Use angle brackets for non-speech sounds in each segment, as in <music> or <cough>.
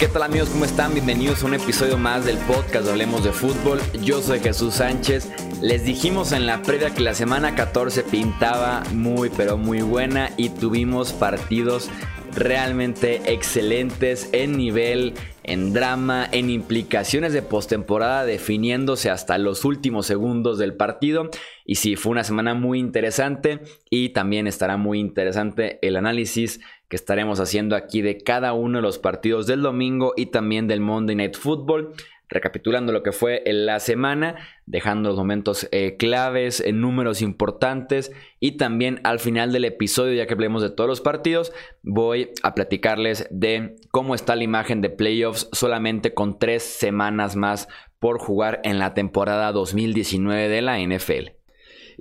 ¿Qué tal amigos? ¿Cómo están? Bienvenidos a un episodio más del podcast de Hablemos de Fútbol. Yo soy Jesús Sánchez. Les dijimos en la previa que la semana 14 pintaba muy pero muy buena y tuvimos partidos realmente excelentes en nivel, en drama, en implicaciones de postemporada, definiéndose hasta los últimos segundos del partido. Y sí, fue una semana muy interesante y también estará muy interesante el análisis que estaremos haciendo aquí de cada uno de los partidos del domingo y también del Monday Night Football. Recapitulando lo que fue la semana, dejando los momentos eh, claves, en números importantes y también al final del episodio, ya que hablemos de todos los partidos, voy a platicarles de cómo está la imagen de playoffs solamente con tres semanas más por jugar en la temporada 2019 de la NFL.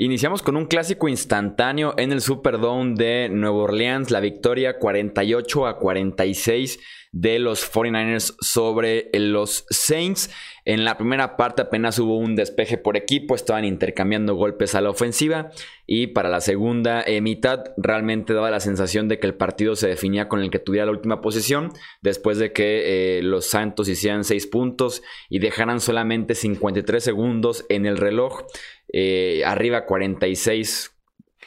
Iniciamos con un clásico instantáneo en el Superdome de Nueva Orleans, la victoria 48 a 46 de los 49ers sobre los Saints. En la primera parte apenas hubo un despeje por equipo, estaban intercambiando golpes a la ofensiva y para la segunda eh, mitad realmente daba la sensación de que el partido se definía con el que tuviera la última posición, después de que eh, los Santos hicieran 6 puntos y dejaran solamente 53 segundos en el reloj. Eh, arriba 46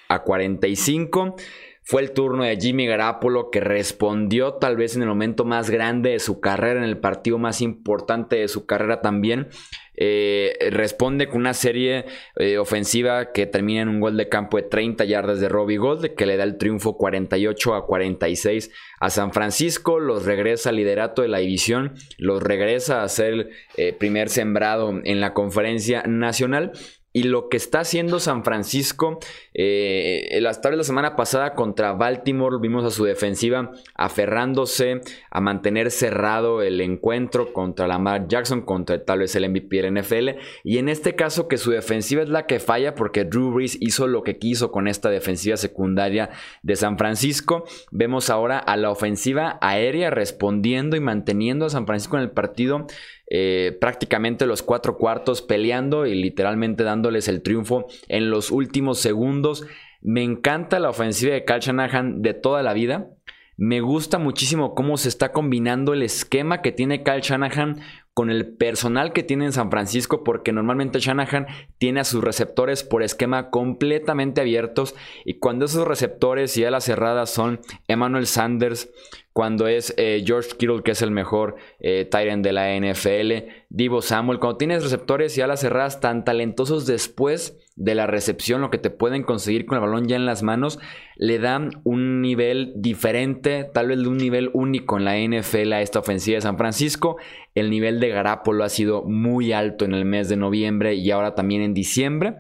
a 45. Fue el turno de Jimmy Garapolo que respondió tal vez en el momento más grande de su carrera, en el partido más importante de su carrera también. Eh, responde con una serie eh, ofensiva que termina en un gol de campo de 30 yardas de Robbie Gold, que le da el triunfo 48 a 46 a San Francisco, los regresa al liderato de la división, los regresa a ser el primer sembrado en la conferencia nacional y lo que está haciendo San Francisco, eh, las tardes de la semana pasada contra Baltimore, vimos a su defensiva aferrándose a mantener cerrado el encuentro contra Lamar Jackson, contra tal vez el MVP del NFL. Y en este caso, que su defensiva es la que falla porque Drew Brees hizo lo que quiso con esta defensiva secundaria de San Francisco. Vemos ahora a la ofensiva aérea respondiendo y manteniendo a San Francisco en el partido. Eh, prácticamente los cuatro cuartos peleando y literalmente dándoles el triunfo en los últimos segundos. Me encanta la ofensiva de Cal Shanahan de toda la vida. Me gusta muchísimo cómo se está combinando el esquema que tiene Cal Shanahan con el personal que tiene en San Francisco, porque normalmente Shanahan tiene a sus receptores por esquema completamente abiertos y cuando esos receptores y alas cerradas son Emmanuel Sanders, cuando es eh, George Kittle, que es el mejor eh, de la NFL, Divo Samuel, cuando tienes receptores y alas cerradas tan talentosos después de la recepción, lo que te pueden conseguir con el balón ya en las manos, le dan un nivel diferente, tal vez de un nivel único en la NFL a esta ofensiva de San Francisco. El nivel de Garapolo ha sido muy alto en el mes de noviembre y ahora también en diciembre.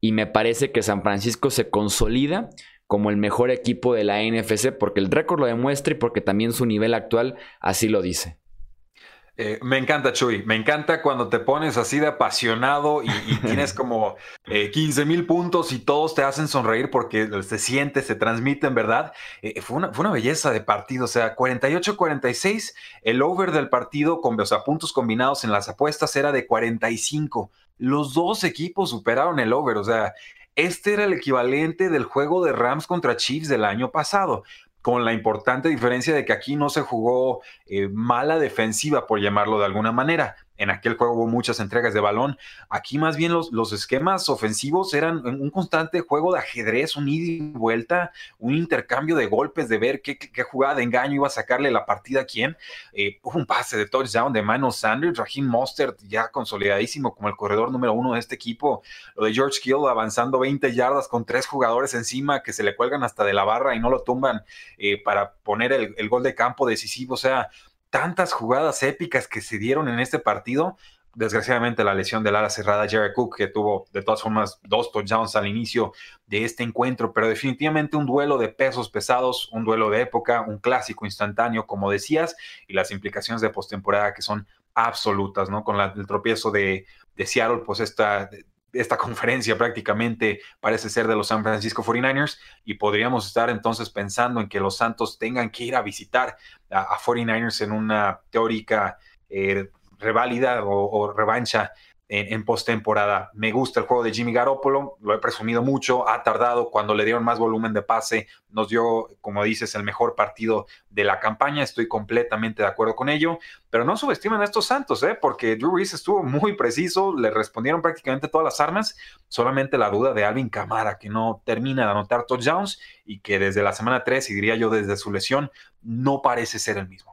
Y me parece que San Francisco se consolida como el mejor equipo de la NFC porque el récord lo demuestra y porque también su nivel actual así lo dice. Eh, me encanta, Chuy. Me encanta cuando te pones así de apasionado y, <laughs> tienes como 15 eh, mil puntos y todos te hacen sonreír porque se siente, se transmite en verdad. Eh, fue, una, fue, una, belleza de partido. O sea, 48-46, el over del partido con los puntos combinados en las apuestas era de 45. Los dos equipos superaron el over. O sea, este era el equivalente del juego de Rams contra Chiefs del año pasado con la importante diferencia de que aquí no se jugó eh, mala defensiva, por llamarlo de alguna manera. En aquel juego hubo muchas entregas de balón. Aquí más bien los, los esquemas ofensivos eran un constante juego de ajedrez, un ida y vuelta, un intercambio de golpes, de ver qué, jugada de engaño iba a sacarle la partida a quién. Eh, un pase de touchdown de Manos Sanders, Raheem Mostert ya consolidadísimo como el corredor número uno de este equipo. Lo de George Kill avanzando 20 yardas con tres jugadores encima que se le cuelgan hasta de la barra y no lo tumban eh, para poner el, el gol de campo decisivo. O sea, tantas jugadas épicas que se dieron en este partido. Desgraciadamente la lesión del ala cerrada Jared Cook, que tuvo de todas formas dos touchdowns al inicio de este encuentro, pero definitivamente un duelo de pesos pesados, un duelo de época, un clásico instantáneo, como decías, y las implicaciones de postemporada que son absolutas, ¿no? Con el tropiezo de, de Seattle, pues esta esta conferencia prácticamente parece ser de los San Francisco 49ers y podríamos estar entonces pensando en que los Santos tengan que ir a visitar a, 49ers en una teórica eh, reválida o, revancha en, postemporada. Me gusta el juego de Jimmy Garoppolo, lo he presumido mucho, ha tardado cuando le dieron más volumen de pase, nos dio, como dices, el mejor partido de la campaña, estoy completamente de acuerdo con ello, pero no subestimen a estos Santos, ¿eh? porque Drew Brees estuvo muy preciso, le respondieron prácticamente todas las armas, solamente la duda de Alvin Camara, que no termina de anotar touchdowns y que desde la semana 3, y diría yo desde su lesión, no parece ser el mismo.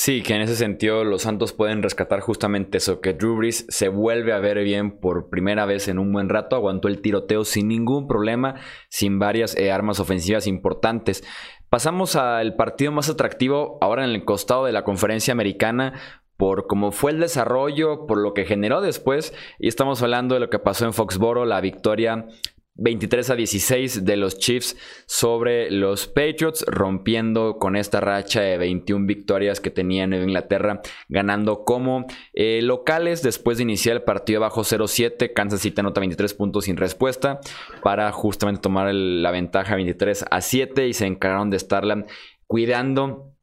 Sí, que en ese sentido los Santos pueden rescatar justamente eso, que Drew Brees se vuelve a ver bien por primera vez en un buen rato, aguantó el tiroteo sin ningún problema, sin varias eh, armas ofensivas importantes. Pasamos al partido más atractivo ahora en el costado de la conferencia americana, por cómo fue el desarrollo, por lo que generó después. Y estamos hablando de lo que pasó en Foxboro, la victoria 23 a 16 de los Chiefs sobre los Patriots, rompiendo con esta racha de 21 victorias que tenía Nueva Inglaterra, ganando como eh, locales después de iniciar el partido bajo 0-7. Kansas City anota 23 puntos sin respuesta para justamente tomar la ventaja 23 a 7 y se encargaron de estarla cuidando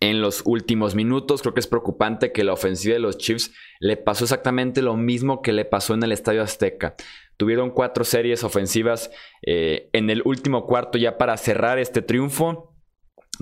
en los últimos minutos. Creo que es preocupante que la ofensiva de los Chiefs le pasó exactamente lo mismo que le pasó en el Estadio Azteca. Tuvieron cuatro series ofensivas eh, en el último cuarto ya para cerrar este triunfo.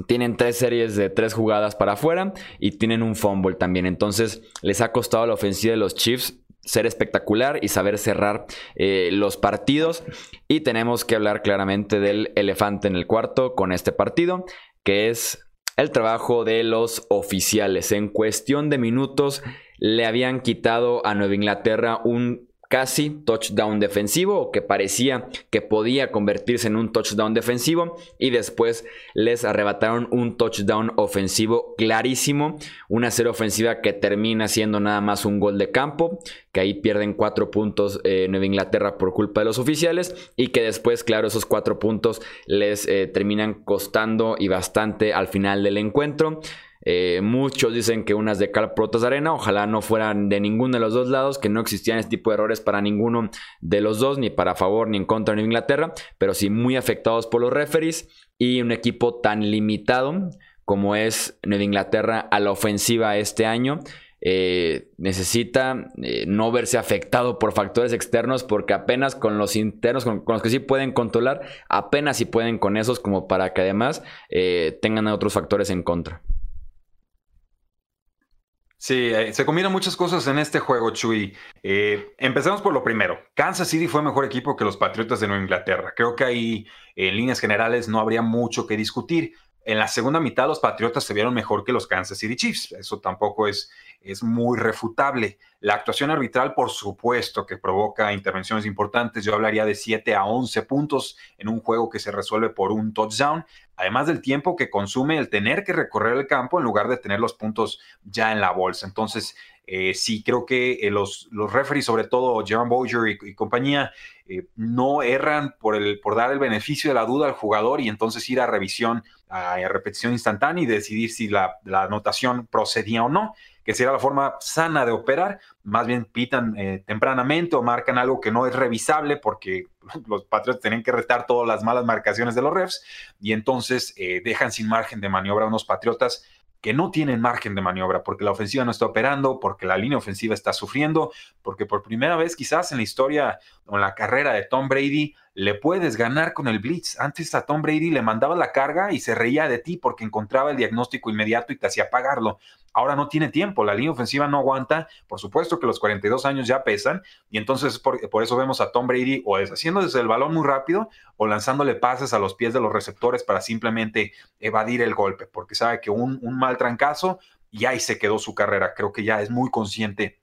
Tienen tres series de tres jugadas para afuera y tienen un fumble también. Entonces les ha costado a la ofensiva de los Chiefs ser espectacular y saber cerrar eh, los partidos. Y tenemos que hablar claramente del elefante en el cuarto con este partido, que es el trabajo de los oficiales. En cuestión de minutos le habían quitado a Nueva Inglaterra un casi touchdown defensivo o que parecía que podía convertirse en un touchdown defensivo y después les arrebataron un touchdown ofensivo clarísimo, una serie ofensiva que termina siendo nada más un gol de campo, que ahí pierden cuatro puntos eh, Nueva Inglaterra por culpa de los oficiales y que después, claro, esos cuatro puntos les eh, terminan costando y bastante al final del encuentro. Eh, muchos dicen que unas de cal protas de arena, ojalá no fueran de ninguno de los dos lados, que no existían este tipo de errores para ninguno de los dos, ni para favor ni en contra de Inglaterra, pero sí muy afectados por los referees y un equipo tan limitado como es Nueva Inglaterra a la ofensiva este año. Eh, necesita eh, no verse afectado por factores externos porque apenas con los internos, con, los que sí pueden controlar, apenas si pueden con esos como para que además tengan otros factores en contra. Sí, eh, se combinan muchas cosas en este juego, Chuy. Eh, empecemos por lo primero. Kansas City fue mejor equipo que los Patriotas de Nueva Inglaterra. Creo que ahí, en líneas generales, no habría mucho que discutir. En la segunda mitad, los Patriotas se vieron mejor que los Kansas City Chiefs. Eso tampoco es, es muy refutable. La actuación arbitral, por supuesto, que provoca intervenciones importantes. Yo hablaría de 7 a 11 puntos en un juego que se resuelve por un touchdown, además del tiempo que consume el tener que recorrer el campo en lugar de tener los puntos ya en la bolsa. Entonces, eh, sí, creo que eh, los, los referees, sobre todo Jerome Boyer y, compañía, eh, no erran por, el, por dar el beneficio de la duda al jugador y entonces ir a revisión, a, repetición instantánea y decidir si la, la anotación procedía o no que será la forma sana de operar, más bien pitan eh, tempranamente o marcan algo que no es revisable porque <laughs> los Patriots tienen que retar todas las malas marcaciones de los refs y entonces eh, dejan sin margen de maniobra a unos Patriotas que no tienen margen de maniobra porque la ofensiva no está operando, porque la línea ofensiva está sufriendo, porque por primera vez quizás en la historia o en la carrera de Tom Brady le puedes ganar con el blitz. Antes a Tom Brady le mandaba la carga y se reía de ti porque encontraba el diagnóstico inmediato y te hacía pagarlo. Ahora no tiene tiempo, la línea ofensiva no aguanta. Por supuesto que los 42 años ya pesan y entonces por, eso vemos a Tom Brady o deshaciendo desde el balón muy rápido o lanzándole pases a los pies de los receptores para simplemente evadir el golpe, porque sabe que un, mal trancazo y ahí se quedó su carrera. Creo que ya es muy consciente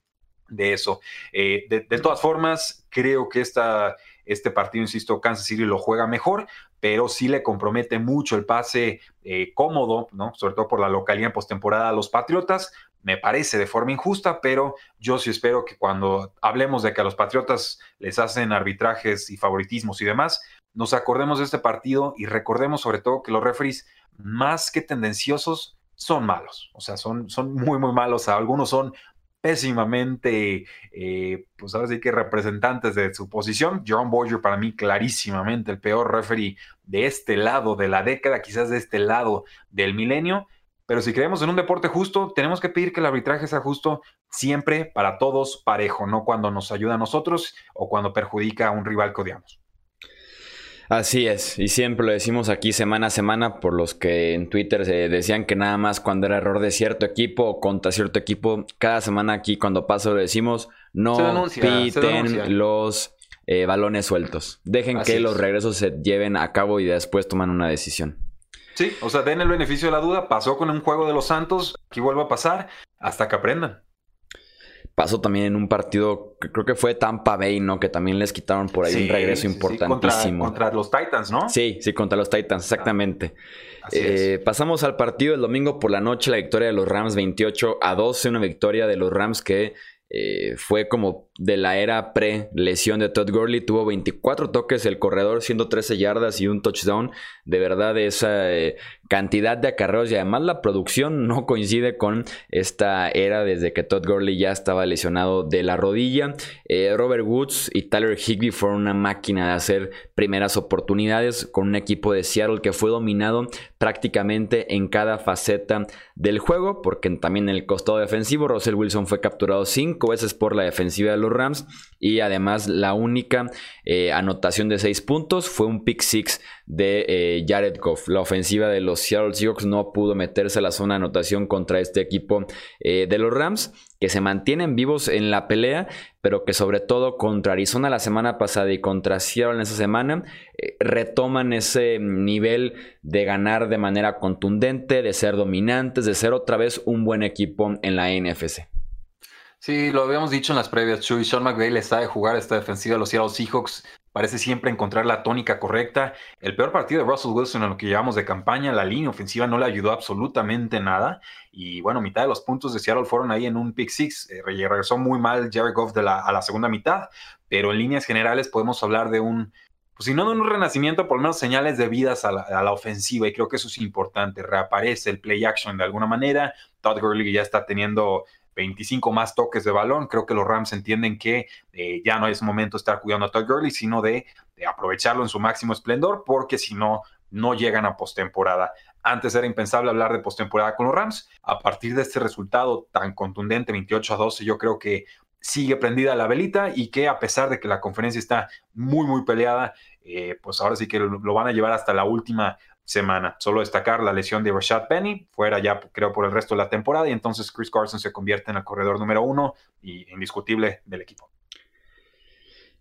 de eso. Eh, de, todas formas, creo que esta, este partido, insisto, Kansas City lo juega mejor, pero sí le compromete mucho el pase eh, cómodo, ¿no? Sobre todo por la localidad en postemporada a los Patriotas. Me parece de forma injusta, pero yo sí espero que cuando hablemos de que a los Patriotas les hacen arbitrajes y favoritismos y demás, nos acordemos de este partido y recordemos sobre todo que los referees, más que tendenciosos, son malos. O sea, son, son muy, muy malos. Algunos son pésimamente, eh, pues ahora sí que representantes de su posición. John Boyer para mí clarísimamente el peor referee de este lado de la década, quizás de este lado del milenio, pero si creemos en un deporte justo, tenemos que pedir que el arbitraje sea justo siempre para todos parejo, no cuando nos ayuda a nosotros o cuando perjudica a un rival que odiamos. Así es, y siempre lo decimos aquí semana a semana por los que en Twitter se decían que nada más cuando era error de cierto equipo o contra cierto equipo, cada semana aquí cuando pasa lo decimos, no piten los eh, balones sueltos. Dejen que los regresos se lleven a cabo y después toman una decisión. Sí, o sea, den el beneficio de la duda, pasó con un juego de los Santos, aquí vuelve a pasar hasta que aprendan pasó también en un partido que creo que fue Tampa Bay, ¿no? Que también les quitaron por ahí un regreso importantísimo. contra, los Titans, ¿no? Sí, sí, contra los Titans, exactamente. Eh, pasamos al partido del domingo por la noche, la victoria de los Rams 28 a 12, una victoria de los Rams que eh, fue como de la era pre-lesión de Todd Gurley. Tuvo 24 toques el corredor, 113 yardas y un touchdown. De verdad, esa eh, cantidad de acarreos y además la producción no coincide con esta era desde que Todd Gurley ya estaba lesionado de la rodilla. Eh, Robert Woods y Tyler Higbee fueron una máquina de hacer primeras oportunidades con un equipo de Seattle que fue dominado prácticamente en cada faceta del juego, porque también en el costado defensivo Russell Wilson fue capturado cinco veces por la defensiva de los Rams y además la única eh, anotación de seis puntos fue un pick six de eh, Jared Goff. La ofensiva de los Seattle Seahawks no pudo meterse a la zona de anotación contra este equipo eh, de los Rams que se mantienen vivos en la pelea, pero que sobre todo contra Arizona la semana pasada y contra Seattle en esa semana, retoman ese nivel de ganar de manera contundente, de ser dominantes, de ser otra vez un buen equipo en la NFC. Sí, lo habíamos dicho en las previas, Chuy. Sean McVay le sabe jugar esta defensiva de los Seattle Seahawks. Parece siempre encontrar la tónica correcta. El peor partido de Russell Wilson en lo que llevamos de campaña, la línea ofensiva no le ayudó absolutamente nada. Y bueno, mitad de los puntos de Seattle fueron ahí en un pick six. Eh, regresó muy mal Jared Goff de la, a la segunda mitad. Pero en líneas generales podemos hablar de un, pues si no de un renacimiento, por lo menos señales de vidas a la, a la, ofensiva, y creo que eso es importante. Reaparece el play action de alguna manera. Todd Gurley ya está teniendo 25 más toques de balón. Creo que los Rams entienden que eh, ya no es momento de estar cuidando a Todd Gurley, sino de, aprovecharlo en su máximo esplendor, porque si no, no llegan a postemporada. Antes era impensable hablar de postemporada con los Rams. A partir de este resultado tan contundente, 28 a 12, yo creo que sigue prendida la velita y que a pesar de que la conferencia está muy, muy peleada, eh, pues ahora sí que lo, van a llevar hasta la última semana. Solo destacar la lesión de Rashad Penny, fuera ya creo por el resto de la temporada, y entonces Chris Carson se convierte en el corredor número uno y indiscutible del equipo.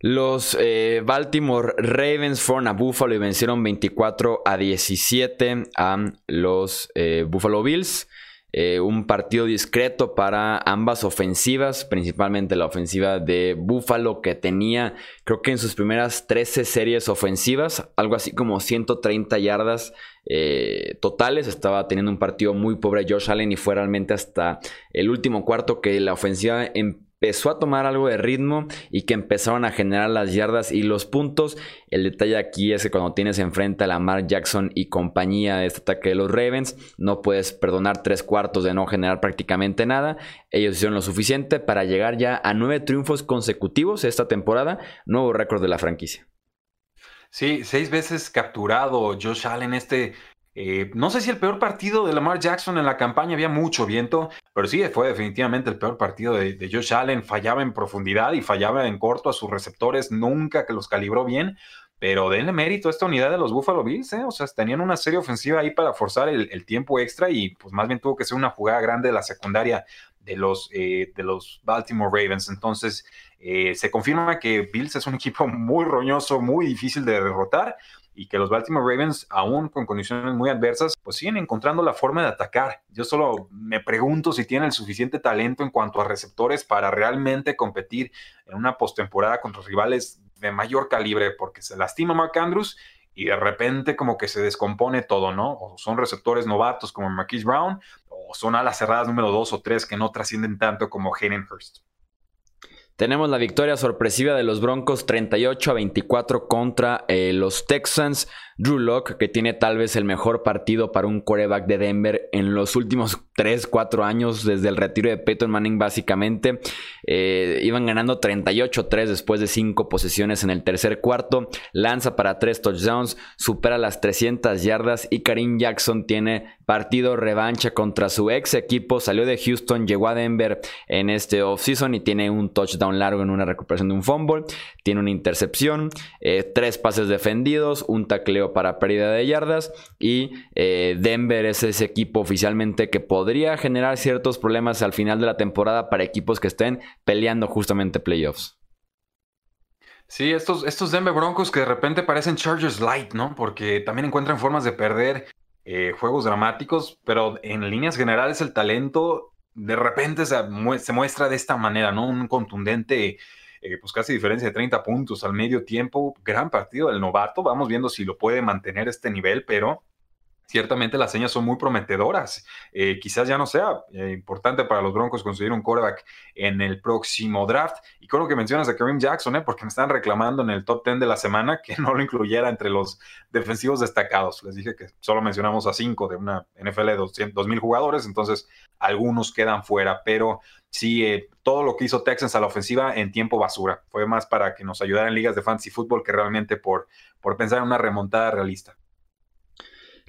Los eh, Baltimore Ravens fueron a Buffalo y vencieron 24 a 17 a los eh, Buffalo Bills. Eh, un partido discreto para ambas ofensivas, principalmente la ofensiva de Buffalo que tenía, creo que en sus primeras 13 series ofensivas, algo así como 130 yardas eh, totales. Estaba teniendo un partido muy pobre Josh Allen y fue realmente hasta el último cuarto que la ofensiva empezó empezó a tomar algo de ritmo y que empezaron a generar las yardas y los puntos. El detalle aquí es que cuando tienes enfrente a Lamar Jackson y compañía de este ataque de los Ravens, no puedes perdonar tres cuartos de no generar prácticamente nada. Ellos hicieron lo suficiente para llegar ya a nueve triunfos consecutivos esta temporada, nuevo récord de la franquicia. Sí, seis veces capturado Josh Allen, este eh, no sé si el peor partido de Lamar Jackson en la campaña había mucho viento, pero sí fue definitivamente el peor partido de, Josh Allen. Fallaba en profundidad y fallaba en corto a sus receptores, nunca que los calibró bien. Pero denle mérito a esta unidad de los Buffalo Bills, ¿eh? o sea, tenían una serie ofensiva ahí para forzar el, tiempo extra y pues más bien tuvo que ser una jugada grande de la secundaria de los, eh, de los Baltimore Ravens. Entonces, se confirma que Bills es un equipo muy roñoso, muy difícil de derrotar y que los Baltimore Ravens, aún con condiciones muy adversas, pues siguen encontrando la forma de atacar. Yo solo me pregunto si tienen el suficiente talento en cuanto a receptores para realmente competir en una postemporada contra rivales de mayor calibre, porque se lastima Mark Andrews y de repente como que se descompone todo, ¿no? O son receptores novatos como Marquise Brown, o son alas cerradas número dos o tres que no trascienden tanto como Hayden Hurst. Tenemos la victoria sorpresiva de los Broncos 38 a 24 contra eh, los Texans. Drew Locke, que tiene tal vez el mejor partido para un quarterback de Denver en los últimos 3, 4 años, desde el retiro de Peyton Manning básicamente. Eh, iban ganando 38-3 después de 5 posesiones en el tercer cuarto. Lanza para 3 touchdowns, supera las 300 yardas y Karim Jackson tiene partido revancha contra su ex equipo. Salió de Houston, llegó a Denver en este offseason y tiene un touchdown largo en una recuperación de un fumble. Tiene una intercepción, eh, tres pases defendidos, un tacleo para pérdida de yardas. Y eh, Denver es ese equipo oficialmente que podría generar ciertos problemas al final de la temporada para equipos que estén peleando justamente playoffs. Sí, estos, estos Denver Broncos que de repente parecen Chargers Light, ¿no? Porque también encuentran formas de perder eh, juegos dramáticos, pero en líneas generales el talento de repente se, muestra de esta manera, ¿no? Un contundente, eh, pues casi diferencia de 30 puntos al medio tiempo, gran partido del novato, vamos viendo si lo puede mantener este nivel, pero ciertamente las señas son muy prometedoras. Eh, quizás ya no sea eh, importante para los Broncos conseguir un quarterback en el próximo draft. Y con lo que mencionas de Kareem Jackson, eh, porque me están reclamando en el top 10 de la semana que <laughs> no lo incluyera entre los defensivos destacados. Les dije que solo mencionamos a cinco de una NFL de 2.000 jugadores, entonces algunos quedan fuera, pero sí, todo lo que hizo Texans a la ofensiva en tiempo basura. Fue más para que nos ayudara en ligas de fantasy fútbol que realmente por, por pensar en una remontada realista.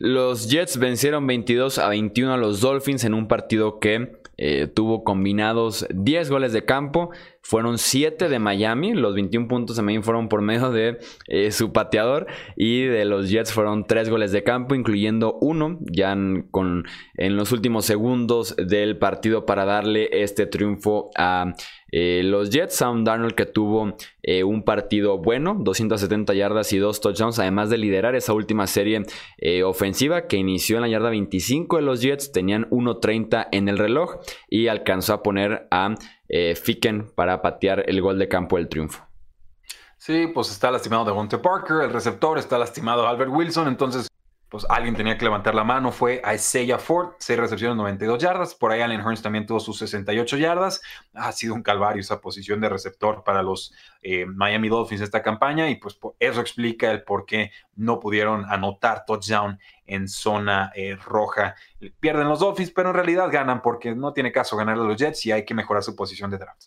Los Jets vencieron 22 a 21 a los Dolphins en un partido que eh, tuvo combinados 10 goles de campo. Fueron 7 de Miami. Los 21 puntos de Miami fueron por medio de eh, su pateador. Y de los Jets fueron 3 goles de campo, incluyendo uno ya con, en los últimos segundos del partido para darle este triunfo a eh, los Jets, Sam Darnold que tuvo eh, un partido bueno, 270 yardas y dos touchdowns, además de liderar esa última serie eh, ofensiva que inició en la yarda 25 de los Jets, tenían 1.30 en el reloj y alcanzó a poner a Ficken para patear el gol de campo del triunfo. Sí, pues está lastimado de Monte Parker, el receptor, está lastimado Albert Wilson, entonces pues alguien tenía que levantar la mano, fue a Isaiah Ford, 6 recepciones, 92 yardas, por ahí Allen Hearns también tuvo sus 68 yardas, ha sido un calvario esa posición de receptor para los eh, Miami Dolphins esta campaña y pues eso explica el por qué no pudieron anotar touchdown en zona eh, roja. Pierden los Dolphins, pero en realidad ganan porque no tiene caso ganar a los Jets y hay que mejorar su posición de draft.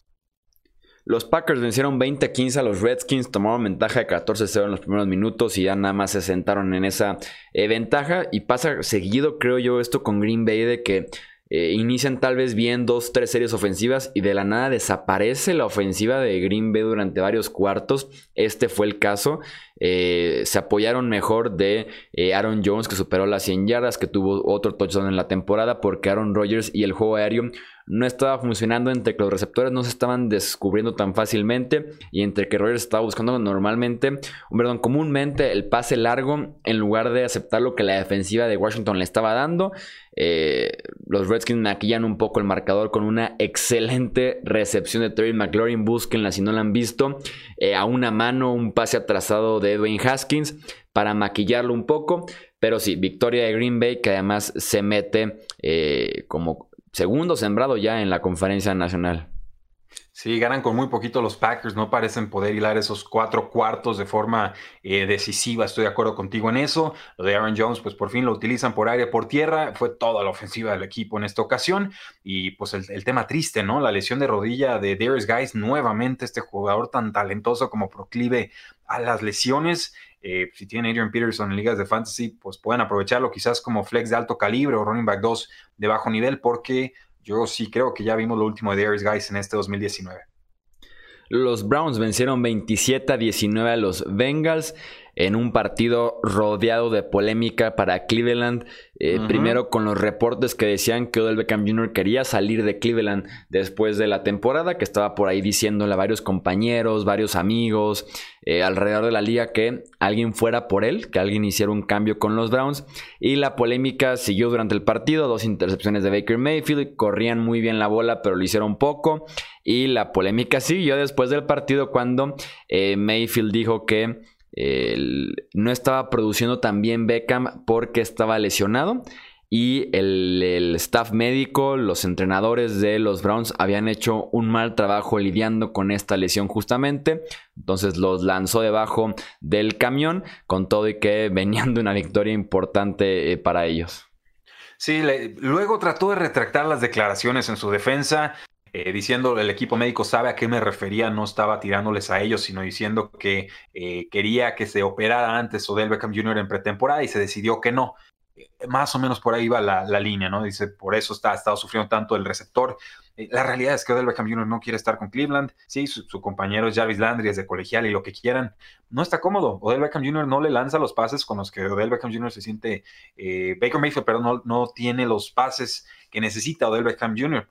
Los Packers vencieron 20-15 a los Redskins, tomaron ventaja de 14-0 en los primeros minutos y ya nada más se sentaron en esa eh, ventaja. Y pasa seguido, creo yo, esto con Green Bay de que eh, inician tal vez bien dos, tres series ofensivas y de la nada desaparece la ofensiva de Green Bay durante varios cuartos. Este fue el caso. Eh, se apoyaron mejor de Aaron Jones que superó las 100 yardas, que tuvo otro touchdown en la temporada porque Aaron Rodgers y el juego aéreo no estaba funcionando entre que los receptores no se estaban descubriendo tan fácilmente y entre que Rogers estaba buscando normalmente, perdón, comúnmente el pase largo en lugar de aceptar lo que la defensiva de Washington le estaba dando. Eh, los Redskins maquillan un poco el marcador con una excelente recepción de Terry McLaurin. Búsquenla si no la han visto. Eh, a una mano, un pase atrasado Edwin Haskins para maquillarlo un poco. Pero sí, victoria de Green Bay que además se mete eh, como segundo sembrado ya en la conferencia nacional. Sí, ganan con muy poquito los Packers, no parecen poder hilar esos cuatro cuartos de forma eh, decisiva, estoy de acuerdo contigo en eso. Lo de Aaron Jones, pues por fin lo utilizan por aire, por tierra, fue toda la ofensiva del equipo en esta ocasión. Y pues el, tema triste, ¿no? La lesión de rodilla de Darius Guys, nuevamente este jugador tan talentoso como proclive a las lesiones. Eh, si tienen Adrian Peterson en ligas de fantasy, pues pueden aprovecharlo quizás como flex de alto calibre o running back 2 de bajo nivel, porque yo sí creo que ya vimos lo último de Darius Guys en este 2019. Los Browns vencieron 27 a 19 a los Bengals en un partido rodeado de polémica para Cleveland. Eh, primero con los reportes que decían que Odell Beckham Jr. quería salir de Cleveland después de la temporada, que estaba por ahí diciéndole a varios compañeros, varios amigos eh, alrededor de la liga que alguien fuera por él, que alguien hiciera un cambio con los Browns. Y la polémica siguió durante el partido, dos intercepciones de Baker Mayfield, corrían muy bien la bola, pero lo hicieron poco. Y la polémica siguió después del partido cuando eh, Mayfield dijo que no estaba produciendo tan bien Beckham porque estaba lesionado. Y el, staff médico, los entrenadores de los Browns habían hecho un mal trabajo lidiando con esta lesión justamente. Entonces los lanzó debajo del camión con todo y que <laughs> venían de una victoria importante eh, para ellos. Sí, luego trató de retractar las declaraciones en su defensa. Eh, diciendo el equipo médico sabe a qué me refería, no estaba tirándoles a ellos, sino diciendo que eh, quería que se operara antes Odell Beckham Jr. en pretemporada y se decidió que no. eh, más o menos por ahí va la, línea, ¿no? Dice, por eso está, ha estado sufriendo tanto el receptor. La realidad es que Odell Beckham Jr. no quiere estar con Cleveland. Sí, su, compañero es Jarvis Landry, es de colegial y lo que quieran. No está cómodo. Odell Beckham Jr. no le lanza los pases con los que Odell Beckham Jr. se siente. Baker Mayfield, pero no, no tiene los pases que necesita Odell Beckham Jr.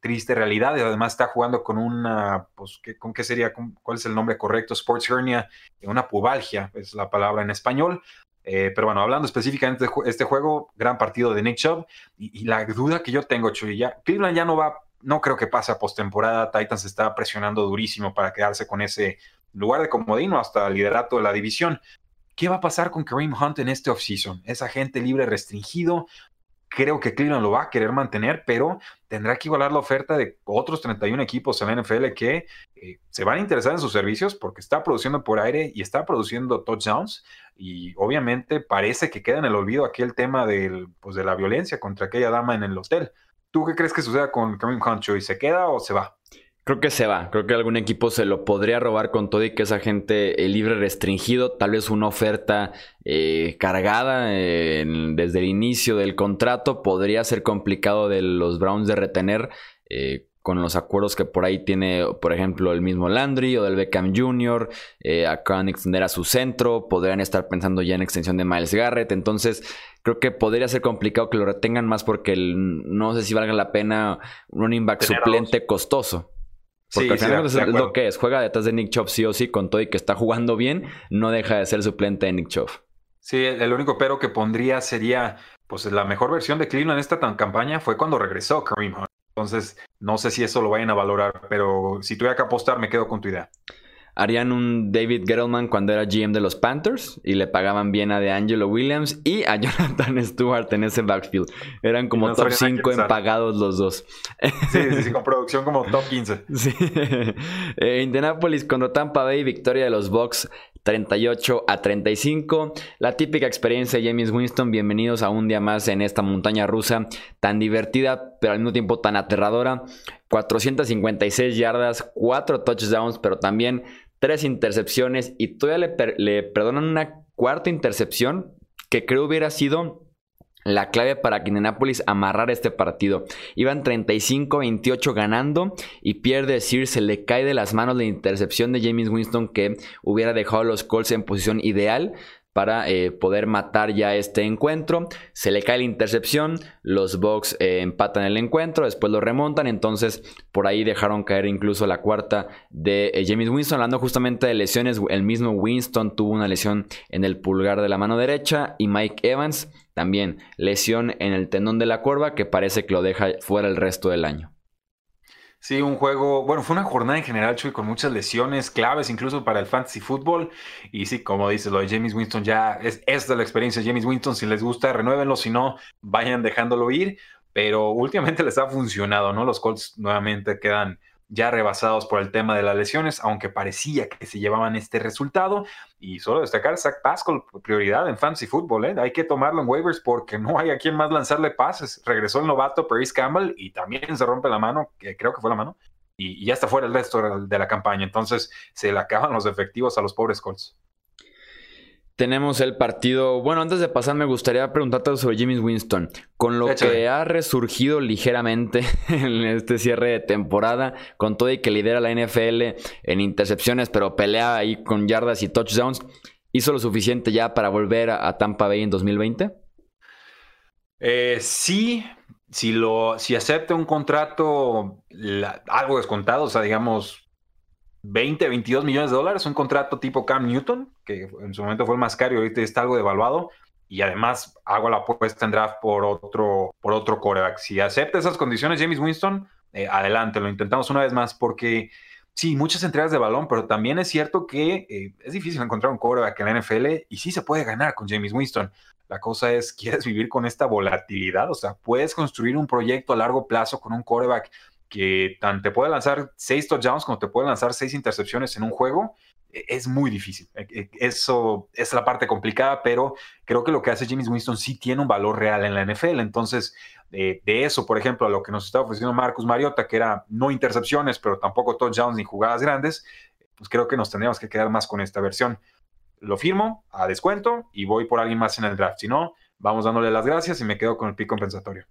triste realidad además está jugando con una, pues, ¿con qué sería? ¿Cuál es el nombre correcto? Sports hernia, una pubalgia, es la palabra en español. Eh, pero bueno, hablando específicamente de este juego, gran partido de Nick Chubb. Y, la duda que yo tengo, Chuy, ya, Cleveland ya no va, no creo que pase a postemporada. Titans está presionando durísimo para quedarse con ese lugar de comodino hasta el liderato de la división. ¿Qué va a pasar con Kareem Hunt en este offseason? ¿Es agente libre restringido? Creo que Cleveland lo va a querer mantener, pero tendrá que igualar la oferta de otros 31 equipos en la NFL que eh, se van a interesar en sus servicios porque está produciendo por aire y está produciendo touchdowns y obviamente parece que queda en el olvido aquel tema del, pues, de la violencia contra aquella dama en el hotel. ¿Tú qué crees que suceda con Kareem Hunt, ¿Y ¿Se queda o se va? Creo que se va. Creo que algún equipo se lo podría robar con todo y que esa gente eh, libre restringido. Tal vez una oferta eh, cargada desde el inicio del contrato podría ser complicado de los Browns de retener. Eh, con los acuerdos que por ahí tiene, por ejemplo, el mismo Landry o del Beckham Jr., acaban extender a su centro, podrían estar pensando ya en extensión de Miles Garrett, entonces creo que podría ser complicado que lo retengan más porque no sé si valga la pena un running back suplente costoso. Porque al final es lo que es. Juega detrás de Nick Chubb sí o sí con todo y que está jugando bien. No deja de ser suplente de Nick Chubb. Sí, el único pero que pondría sería, pues la mejor versión de Cleveland en esta tan campaña fue cuando regresó Kareem Hunt. Entonces, no sé si eso lo vayan a valorar, pero si tuviera que apostar, me quedo con tu idea harían un David Gettleman cuando era GM de los Panthers y le pagaban bien a DeAngelo Williams y a <laughs> Jonathan Stewart en ese backfield. Eran como top 5 en pagados los dos. Sí, sí, sí, con producción como top 15. <laughs> Sí. Eh, Indianapolis contra Tampa Bay, victoria de los Bucks 38 a 35. La típica experiencia de James Winston. Bienvenidos a un día más en esta montaña rusa tan divertida, pero al mismo tiempo tan aterradora. 456 yardas, 4 touchdowns, pero también tres intercepciones y todavía le, perdonan una cuarta intercepción que creo hubiera sido la clave para que Indianapolis amarrara este partido. Iban 35-28 ganando y pierde decir se le cae de las manos la intercepción de James Winston que hubiera dejado a los Colts en posición ideal para eh, poder matar ya este encuentro. Se le cae la intercepción, los Bucks eh, empatan el encuentro, después lo remontan, entonces por ahí dejaron caer incluso la cuarta de eh, James Winston. Hablando justamente de lesiones, el mismo Winston tuvo una lesión en el pulgar de la mano derecha y Mike Evans también lesión en el tendón de la curva que parece que lo deja fuera el resto del año. Sí, un juego, bueno, fue una jornada en general, Chuy, con muchas lesiones claves, incluso para el fantasy fútbol. Y sí, como dices, lo de James Winston ya es esta la experiencia de James Winston. Si les gusta, renuévenlo, si no, vayan dejándolo ir. Pero últimamente les ha funcionado, ¿no? Los Colts nuevamente quedan ya rebasados por el tema de las lesiones, aunque parecía que se llevaban este resultado. Y solo destacar Zach Pascal, prioridad en fantasy fútbol, ¿eh? hay que tomarlo en waivers porque no hay a quien más lanzarle pases. Regresó el novato Paris Campbell y también se rompe la mano, creo que fue la mano, y, y ya está fuera el resto de la campaña. Entonces se le acaban los efectivos a los pobres Colts tenemos el partido. Bueno, antes de pasar, me gustaría preguntarte sobre James Winston. Con lo que ha resurgido ligeramente <laughs> en este cierre de temporada, con todo y que lidera la NFL en intercepciones, pero pelea ahí con yardas y touchdowns, ¿hizo lo suficiente ya para volver a, Tampa Bay en 2020? Eh, sí, si, lo, si acepta un contrato algo descontado, o sea, digamos 20, 22 millones de dólares, un contrato tipo Cam Newton, que en su momento fue el más caro y ahorita está algo devaluado. Y además hago la apuesta en draft por otro, por otro coreback. Si acepta esas condiciones, James Winston, eh, adelante, lo intentamos una vez más porque sí, muchas entregas de balón, pero también es cierto que eh, es difícil encontrar un coreback en la NFL y sí se puede ganar con James Winston. La cosa es, <laughs> ¿quieres vivir con esta volatilidad? O sea, puedes construir un proyecto a largo plazo con un coreback que tanto te puede lanzar seis touchdowns como te puede lanzar seis intercepciones en un juego, e, es muy difícil. E, e, eso es la parte complicada, pero creo que lo que hace James Winston sí tiene un valor real en la NFL. Entonces, de, eso, por ejemplo, a lo que nos está ofreciendo Marcus Mariota, que era no intercepciones, pero tampoco touchdowns ni jugadas grandes, pues creo que nos tendríamos que quedar más con esta versión. Lo firmo a descuento y voy por alguien más en el draft. Si no, vamos dándole las gracias y me quedo con el pick compensatorio.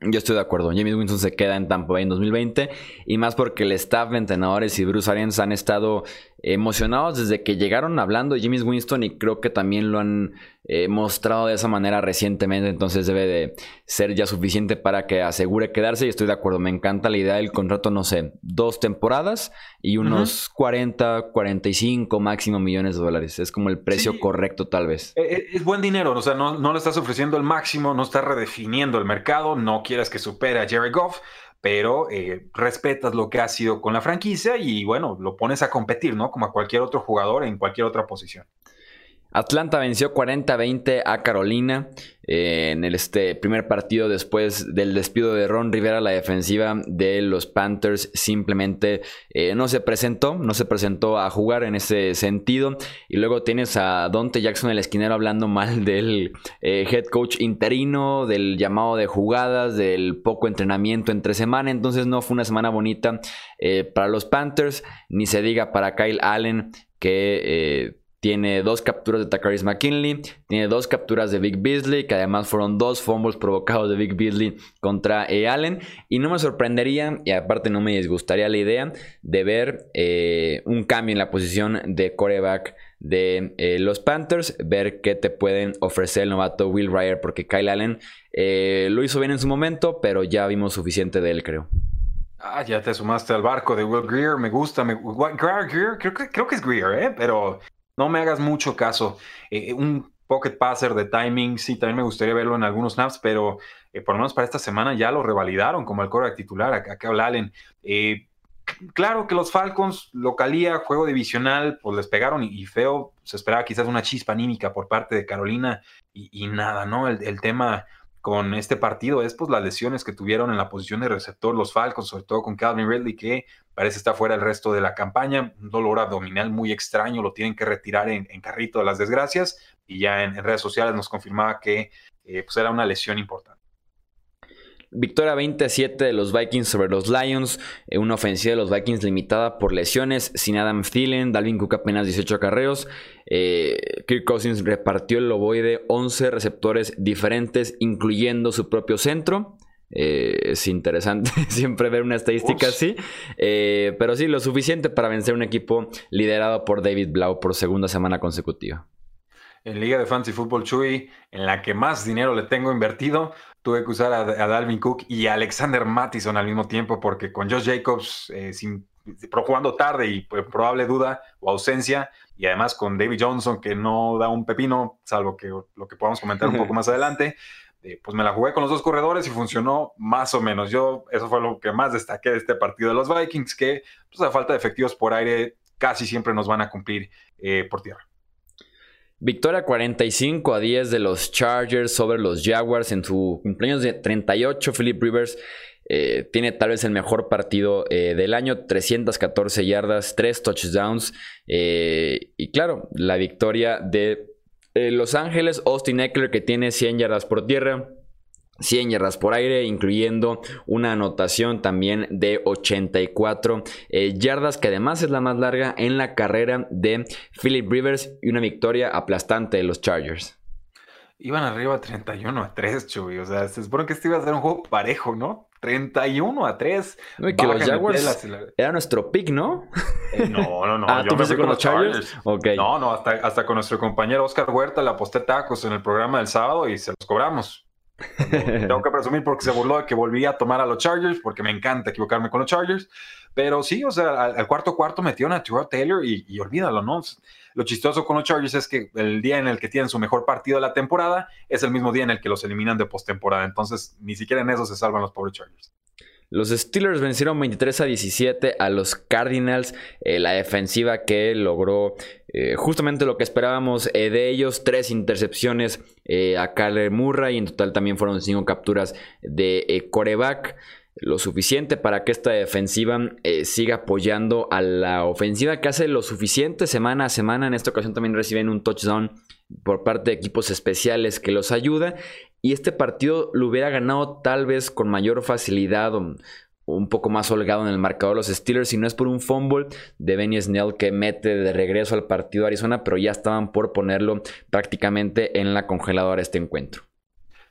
Yo estoy de acuerdo. James Winston se queda en Tampa Bay en 2020 y más porque el staff de entrenadores y Bruce Arians han estado emocionados desde que llegaron hablando de James Winston y creo que también lo han eh, mostrado de esa manera recientemente, entonces debe de ser ya suficiente para que asegure quedarse y estoy de acuerdo, me encanta la idea del contrato, no sé, dos temporadas y unos 40, 45 máximo millones de dólares, es como el precio correcto tal vez. Eh, eh, es buen dinero, o sea, no, no le estás ofreciendo el máximo, no estás redefiniendo el mercado, no quieres que supere a Jerry Goff, pero respetas lo que ha sido con la franquicia y bueno, lo pones a competir, ¿no? Como a cualquier otro jugador en cualquier otra posición. Atlanta venció 40-20 a Carolina eh, en el este primer partido después del despido de Ron Rivera. La defensiva de los Panthers simplemente eh, no se presentó, no se presentó a jugar en ese sentido. Y luego tienes a Dante Jackson, el esquinero, hablando mal <laughs> del eh, head coach interino, del llamado de jugadas, del poco entrenamiento entre semana. Entonces no fue una semana bonita para los Panthers, ni se diga para Kyle Allen que tiene dos capturas de Takaris McKinley. Tiene dos capturas de Vic Beasley. Que además fueron dos fumbles provocados de Vic Beasley contra e. Allen. Y no me sorprendería, y aparte no me disgustaría la idea, de ver eh, un cambio en la posición de coreback de eh, los Panthers. Ver qué te pueden ofrecer el novato Will Ryer. Porque Kyle Allen lo hizo bien en su momento. Pero ya vimos suficiente de él, creo. Ah, ya te sumaste al barco de Will Greer, me gusta. Me, Greer, creo, creo, que es Greer, ¿eh? pero no me hagas mucho caso. Eh, un pocket passer de timing, sí, también me gustaría verlo en algunos snaps, pero eh, por lo menos para esta semana ya lo revalidaron como el core titular, acá Allen. Eh, claro que los Falcons, localía, juego divisional, pues les pegaron y, feo. Se esperaba quizás una chispa anímica por parte de Carolina y, nada, ¿no? el, tema con este partido es pues las lesiones que tuvieron en la posición de receptor los Falcons, sobre todo con Calvin Ridley, que parece estar fuera el resto de la campaña, un dolor abdominal muy extraño, lo tienen que retirar en, carrito de las desgracias, y ya en, redes sociales nos confirmaba que eh, pues era una lesión importante. Victoria 27 de los Vikings sobre los Lions. Eh, una ofensiva de los Vikings limitada por lesiones. Sin Adam Thielen, Dalvin Cook apenas 18 acarreos. Eh, Kirk Cousins repartió el loboide 11 receptores diferentes, incluyendo su propio centro. Eh, es interesante <laughs> siempre ver una estadística así. pero sí, lo suficiente para vencer un equipo liderado por David Blau por segunda semana consecutiva en Liga de Fantasy Football Chuy, en la que más dinero le tengo invertido, tuve que usar a, Dalvin Cook y a Alexander Mattison al mismo tiempo, porque con Josh Jacobs eh, sin, jugando tarde y pues, probable duda o ausencia, y además con David Johnson que no da un pepino, salvo que lo que podamos comentar un poco más adelante, eh, pues me la jugué con los dos corredores y funcionó más o menos. Yo, eso fue lo que más destaqué de este partido de los Vikings, que pues a falta de efectivos por aire casi siempre nos van a cumplir eh, por tierra. Victoria 45 a 10 de los Chargers sobre los Jaguars en su cumpleaños de 38. Philip Rivers eh, tiene tal vez el mejor partido eh, del año, 314 yardas, 3 touchdowns. Eh, y claro, la victoria de Los Ángeles, Austin Eckler que tiene 100 yardas por tierra, 100 yardas por aire, incluyendo una anotación también de 84 eh, yardas, que además es la más larga en la carrera de Philip Rivers y una victoria aplastante de los Chargers. Iban arriba 31 a 3, Chuy. O sea, se supone que este iba a ser un juego parejo, ¿no? 31 a 3. que los Jaguars era nuestro pick, ¿no? Eh, no, no, no. <laughs> ah, ¿tú con los Chargers? No, no, hasta, hasta con nuestro compañero Oscar Huerta le aposté tacos en el programa del sábado y se los cobramos. Tengo que presumir porque se burló de que volví a tomar a los Chargers, porque me encanta equivocarme con los Chargers. Pero sí, o sea, al, cuarto cuarto metió a Tyrod Taylor y, olvídalo, ¿no? Lo chistoso con los Chargers es que el día en el que tienen su mejor partido de la temporada es el mismo día en el que los eliminan de postemporada. Entonces, ni siquiera en eso se salvan los pobres Chargers. Los Steelers vencieron 23 a 17 a los Cardinals. Eh, la defensiva que logró eh, justamente lo que esperábamos eh, de ellos. Tres intercepciones a Kyler Murray. En total también fueron cinco capturas de coreback. Lo suficiente para que esta defensiva siga apoyando a la ofensiva que hace lo suficiente semana a semana. En esta ocasión también reciben un touchdown por parte de equipos especiales que los ayuda. Y este partido lo hubiera ganado tal vez con mayor facilidad o un poco más holgado en el marcador los Steelers, si no es por un fumble de Benny Snell que mete de regreso al partido Arizona, pero ya estaban por ponerlo prácticamente en la congeladora este encuentro.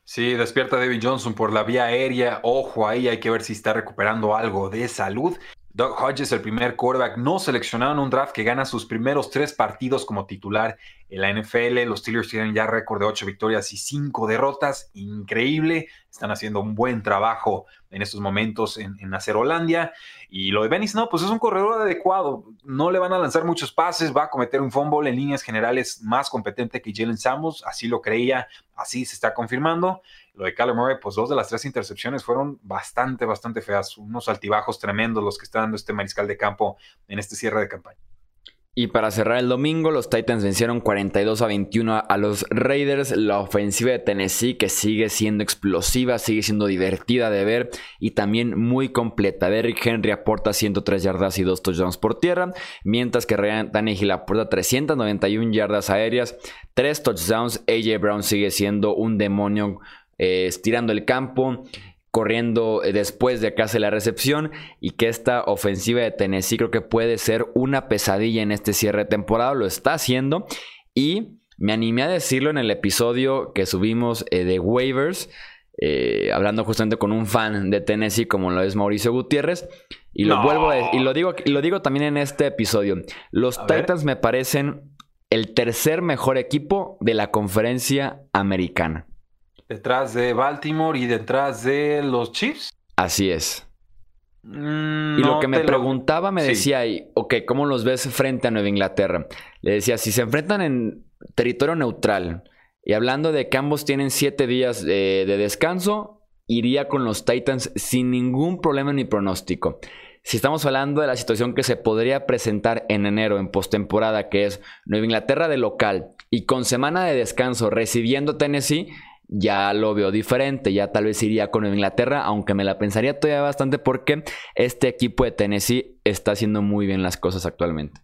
Sí, despierta David Johnson por la vía aérea. Ojo ahí, hay que ver si está recuperando algo de salud. Doug Hodges, el primer quarterback no seleccionado en un draft que gana sus primeros tres partidos como titular en la NFL. Los Steelers tienen ya récord de ocho victorias y cinco derrotas. Increíble. Están haciendo un buen trabajo en estos momentos en, en hacer Holandia. Y lo de Bennis, no, pues es un corredor adecuado. No le van a lanzar muchos pases, va a cometer un fumble en líneas generales más competente que Jalen Samos. Así lo creía, así se está confirmando. Lo de Kyler Murray, pues dos de las tres intercepciones fueron bastante, bastante feas. Unos altibajos tremendos los que está dando este mariscal de campo en este cierre de campaña. Y para cerrar el domingo, los Titans vencieron 42 a 21 a los Raiders. La ofensiva de Tennessee que sigue siendo explosiva, sigue siendo divertida de ver y también muy completa. Derrick Henry aporta 103 yardas y 2 touchdowns por tierra, mientras que Ryan Tannehill aporta 391 yardas aéreas, 3 touchdowns. AJ Brown sigue siendo un demonio eh, estirando el campo corriendo eh, después de que hace la recepción y que esta ofensiva de Tennessee creo que puede ser una pesadilla en este cierre de temporada, lo está haciendo y me animé a decirlo en el episodio que subimos eh, de waivers, hablando justamente con un fan de Tennessee como lo es Mauricio Gutiérrez y lo vuelvo y lo digo y lo digo también en este episodio. Los Titans me parecen el tercer mejor equipo de la conferencia americana detrás de Baltimore y detrás de los Chiefs. Así es. Mm, y lo que me preguntaba me decía ahí, ok, ¿cómo los ves frente a Nueva Inglaterra? Le decía, si se enfrentan en territorio neutral y hablando de que ambos tienen siete días de, de descanso, iría con los Titans sin ningún problema ni pronóstico. Si estamos hablando de la situación que se podría presentar en enero en postemporada, que es Nueva Inglaterra de local y con semana de descanso recibiendo Tennessee, ya lo veo diferente, ya tal vez iría con Inglaterra, aunque me la pensaría todavía bastante porque este equipo de Tennessee está haciendo muy bien las cosas actualmente.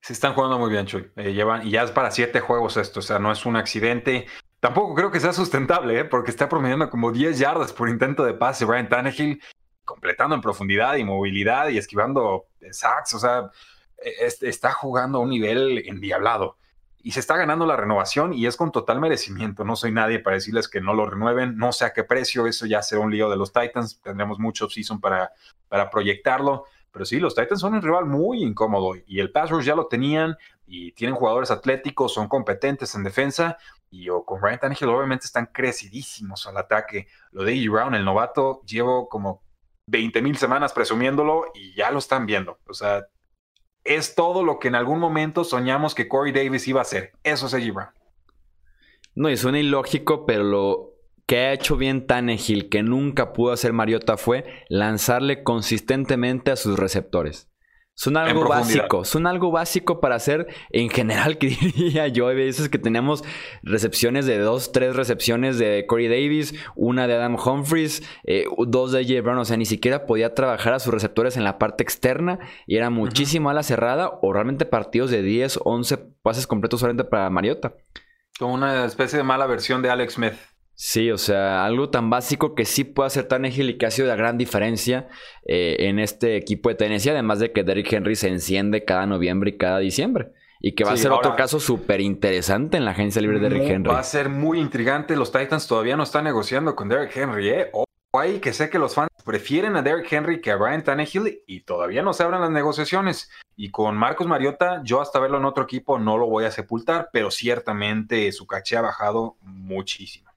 Se están jugando muy bien, Chuy. Eh, llevan, y ya es para siete juegos esto, o sea, no es un accidente. Tampoco creo que sea sustentable, ¿eh? porque está promediando como 10 yardas por intento de pase. Brian Tannehill completando en profundidad y movilidad y esquivando sacks, o sea, e, está jugando a un nivel endiablado y se está ganando la renovación y es con total merecimiento. No soy nadie para decirles que no lo renueven, no sé a qué precio, eso ya será un lío de los Titans, tendremos mucho season para, para proyectarlo, pero sí, los Titans son un rival muy incómodo y el pass rush ya lo tenían y tienen jugadores atléticos, son competentes en defensa y con Ryan Tannehill obviamente están crecidísimos al ataque. Lo de E. Brown, el novato, llevo como 20 mil semanas presumiéndolo y ya lo están viendo. O sea, es todo lo que en algún momento soñamos que Corey Davis iba a hacer. Eso es AJ. No, y suena ilógico, pero lo que ha hecho bien Tannehill, que nunca pudo hacer Mariota, fue lanzarle consistentemente a sus receptores. Son algo básico, son algo básico para hacer en general, <laughs> que diría yo. Hay veces que tenemos recepciones de dos, tres recepciones de Corey Davis, una de Adam Humphries, eh, dos de J. Brown. O sea, ni siquiera podía trabajar a sus receptores en la parte externa y era muchísimo a la cerrada o realmente partidos de 10, 11 pases completos solamente para Mariota. Como una especie de mala versión de Alex Smith. Sí, o sea, algo tan básico que sí puede hacer tan y que ha sido la gran diferencia eh, en este equipo de Tennessee, además de que Derrick Henry se enciende cada noviembre y cada diciembre. Y que va a ser otro caso súper interesante en la agencia libre de Derrick Henry. Va a ser muy intrigante. Los Titans todavía no están negociando con Derrick Henry, ¿eh? O hay que sé que los fans prefieren a Derrick Henry que a Brian Tannehill y todavía no se abran las negociaciones. Y con Marcos Mariota, yo hasta verlo en otro equipo no lo voy a sepultar, pero ciertamente su caché ha bajado muchísimo.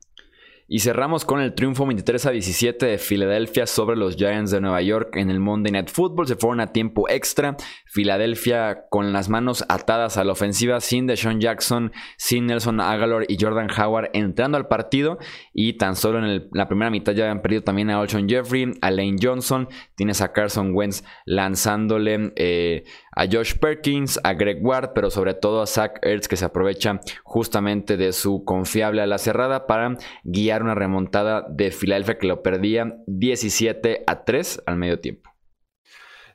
Y cerramos con el triunfo 23 a 17 de Filadelfia sobre los Giants de Nueva York en el Monday Night Football. Se fueron a tiempo extra. Filadelfia con las manos atadas a la ofensiva, sin Deshaun Jackson, sin Nelson Aguilar y Jordan Howard entrando al partido. Y tan solo en la primera mitad ya habían perdido también a Olson Jeffrey, a Lane Johnson. Tienes a Carson Wentz lanzándole eh, a Josh Perkins, a Greg Ward, pero sobre todo a Zach Ertz que se aprovecha justamente de su confiable a la cerrada para guiar una remontada de Filadelfia que lo perdía 17 a 3 al medio tiempo.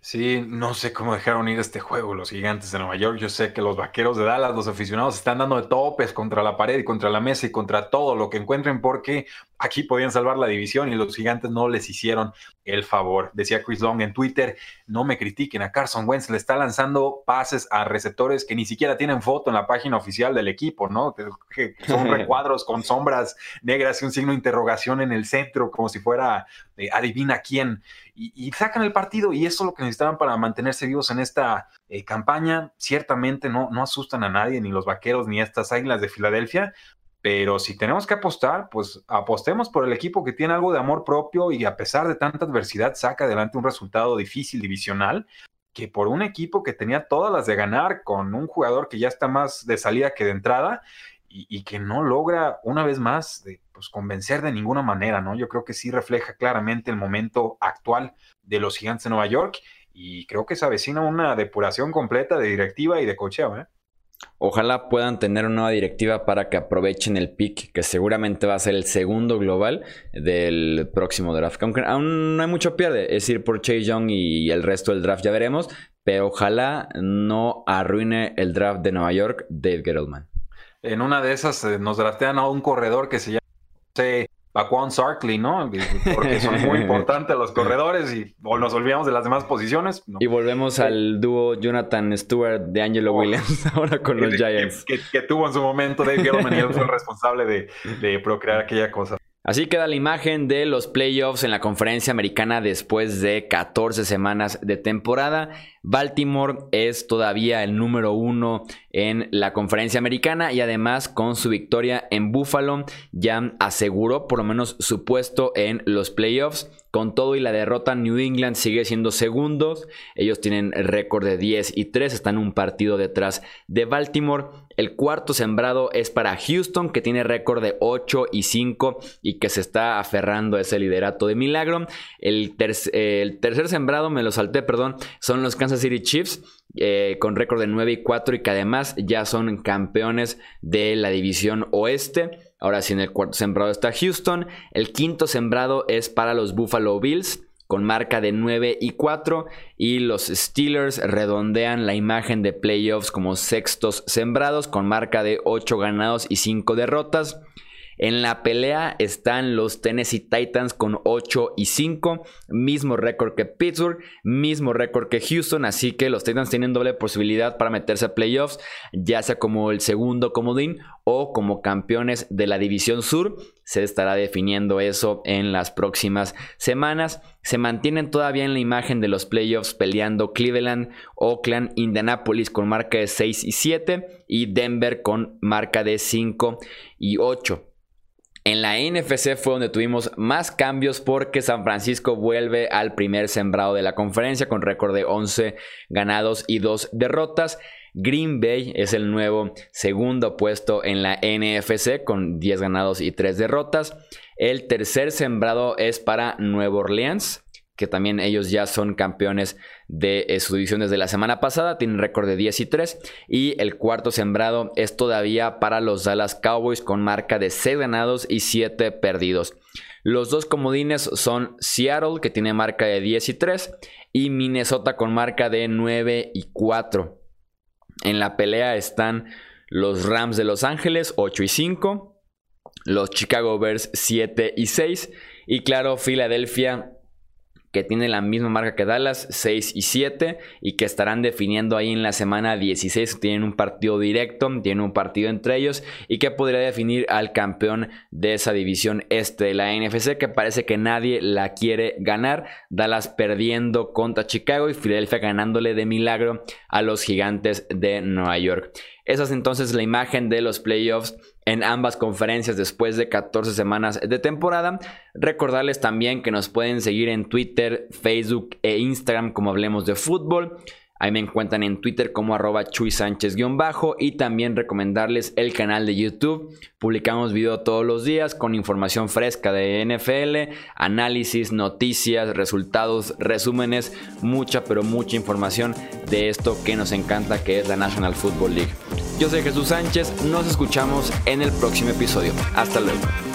Sí, no sé cómo dejaron ir este juego los gigantes de Nueva York. Yo sé que los vaqueros de Dallas, los aficionados, están dando de topes contra la pared y contra la mesa y contra todo lo que encuentren porque aquí podían salvar la división y los gigantes no les hicieron el favor. Decía Chris Long en Twitter, no me critiquen, a Carson Wentz le está lanzando pases a receptores que ni siquiera tienen foto en la página oficial del equipo, ¿no? Que son <laughs> recuadros con sombras negras y un signo de interrogación en el centro, como si fuera eh, adivina quién. Y, sacan el partido y eso es lo que necesitaban para mantenerse vivos en esta eh, campaña. Ciertamente no, no asustan a nadie, ni los vaqueros, ni estas águilas de Filadelfia, pero si tenemos que apostar, pues apostemos por el equipo que tiene algo de amor propio y a pesar de tanta adversidad saca adelante un resultado difícil divisional, que por un equipo que tenía todas las de ganar con un jugador que ya está más de salida que de entrada y, que no logra una vez más pues, convencer de ninguna manera, ¿no? Yo creo que sí refleja claramente el momento actual de los gigantes de Nueva York y creo que se avecina una depuración completa de directiva y de cocheo, ¿eh? Ojalá puedan tener una nueva directiva para que aprovechen el pick, que seguramente va a ser el segundo global del próximo draft. Aunque aún no hay mucho pierde, es ir por Chase Young y el resto del draft ya veremos. Pero ojalá no arruine el draft de Nueva York Dave Gettleman. En una de esas eh, nos draftean a un corredor que se llama Paquan Sarkley, ¿no? Porque son muy <laughs> importantes los corredores y o nos olvidamos de las demás posiciones. Y volvemos al dúo Jonathan Stewart de Angelo Williams <laughs> ahora con los Giants. Que, tuvo en su momento Dave Gettleman y él fue el responsable de, de procrear aquella cosa. Así queda la imagen de los playoffs en la conferencia americana después de 14 semanas de temporada. Baltimore es todavía el número uno en la conferencia americana y además con su victoria en Buffalo ya aseguró por lo menos su puesto en los playoffs. Con todo y la derrota, New England sigue siendo segundos. Ellos tienen récord de 10 y 3, están un partido detrás de Baltimore. El cuarto sembrado es para Houston, que tiene récord de 8 y 5 y que se está aferrando a ese liderato de milagro. El, el tercer sembrado, me lo salté, perdón, son los Kansas City Chiefs. Eh, con récord de 9 y 4 y que además ya son campeones de la división oeste. Ahora sí, en el cuarto sembrado está Houston. El quinto sembrado es para los Buffalo Bills con marca de 9 y 4 y los Steelers redondean la imagen de playoffs como sextos sembrados con marca de 8 ganados y 5 derrotas. En la pelea están los Tennessee Titans con 8 y 5, mismo récord que Pittsburgh, mismo récord que Houston, así que los Titans tienen doble posibilidad para meterse a playoffs, ya sea como el segundo comodín o como campeones de la División Sur. Se estará definiendo eso en las próximas semanas. Se mantienen todavía en la imagen de los playoffs peleando Cleveland, Oakland, Indianapolis con marca de 6 y 7 y Denver con marca de 5 y 8. En la NFC fue donde tuvimos más cambios porque San Francisco vuelve al primer sembrado de la conferencia con récord de 11 ganados y 2 derrotas. Green Bay es el nuevo segundo puesto en la NFC con 10 ganados y 3 derrotas. El tercer sembrado es para Nueva Orleans que también ellos ya son campeones de eh, su división desde la semana pasada, tienen récord de 10 y 3 y el cuarto sembrado es todavía para los Dallas Cowboys con marca de 6 ganados y 7 perdidos. Los dos comodines son Seattle que tiene marca de 10 y 3 y Minnesota con marca de 9 y 4. En la pelea están los Rams de Los Ángeles 8 y 5, los Chicago Bears 7 y 6 y claro, Filadelfia que tiene la misma marca que Dallas, 6 y 7, y que estarán definiendo ahí en la semana 16. Tienen un partido directo, tienen un partido entre ellos, y que podría definir al campeón de esa división este de la NFC, que parece que nadie la quiere ganar. Dallas perdiendo contra Chicago y Philadelphia ganándole de milagro a los gigantes de Nueva York. Esa es entonces la imagen de los playoffs en ambas conferencias después de 14 semanas de temporada. Recordarles también que nos pueden seguir en Twitter, Facebook e Instagram como hablemos de fútbol. Ahí me encuentran en Twitter como arroba Chuy Sánchez-bajo y también recomendarles el canal de YouTube. Publicamos video todos los días con información fresca de NFL, análisis, noticias, resultados, resúmenes, mucha pero mucha información de esto que nos encanta que es la National Football League. Yo soy Jesús Sánchez, nos escuchamos en el próximo episodio. Hasta luego.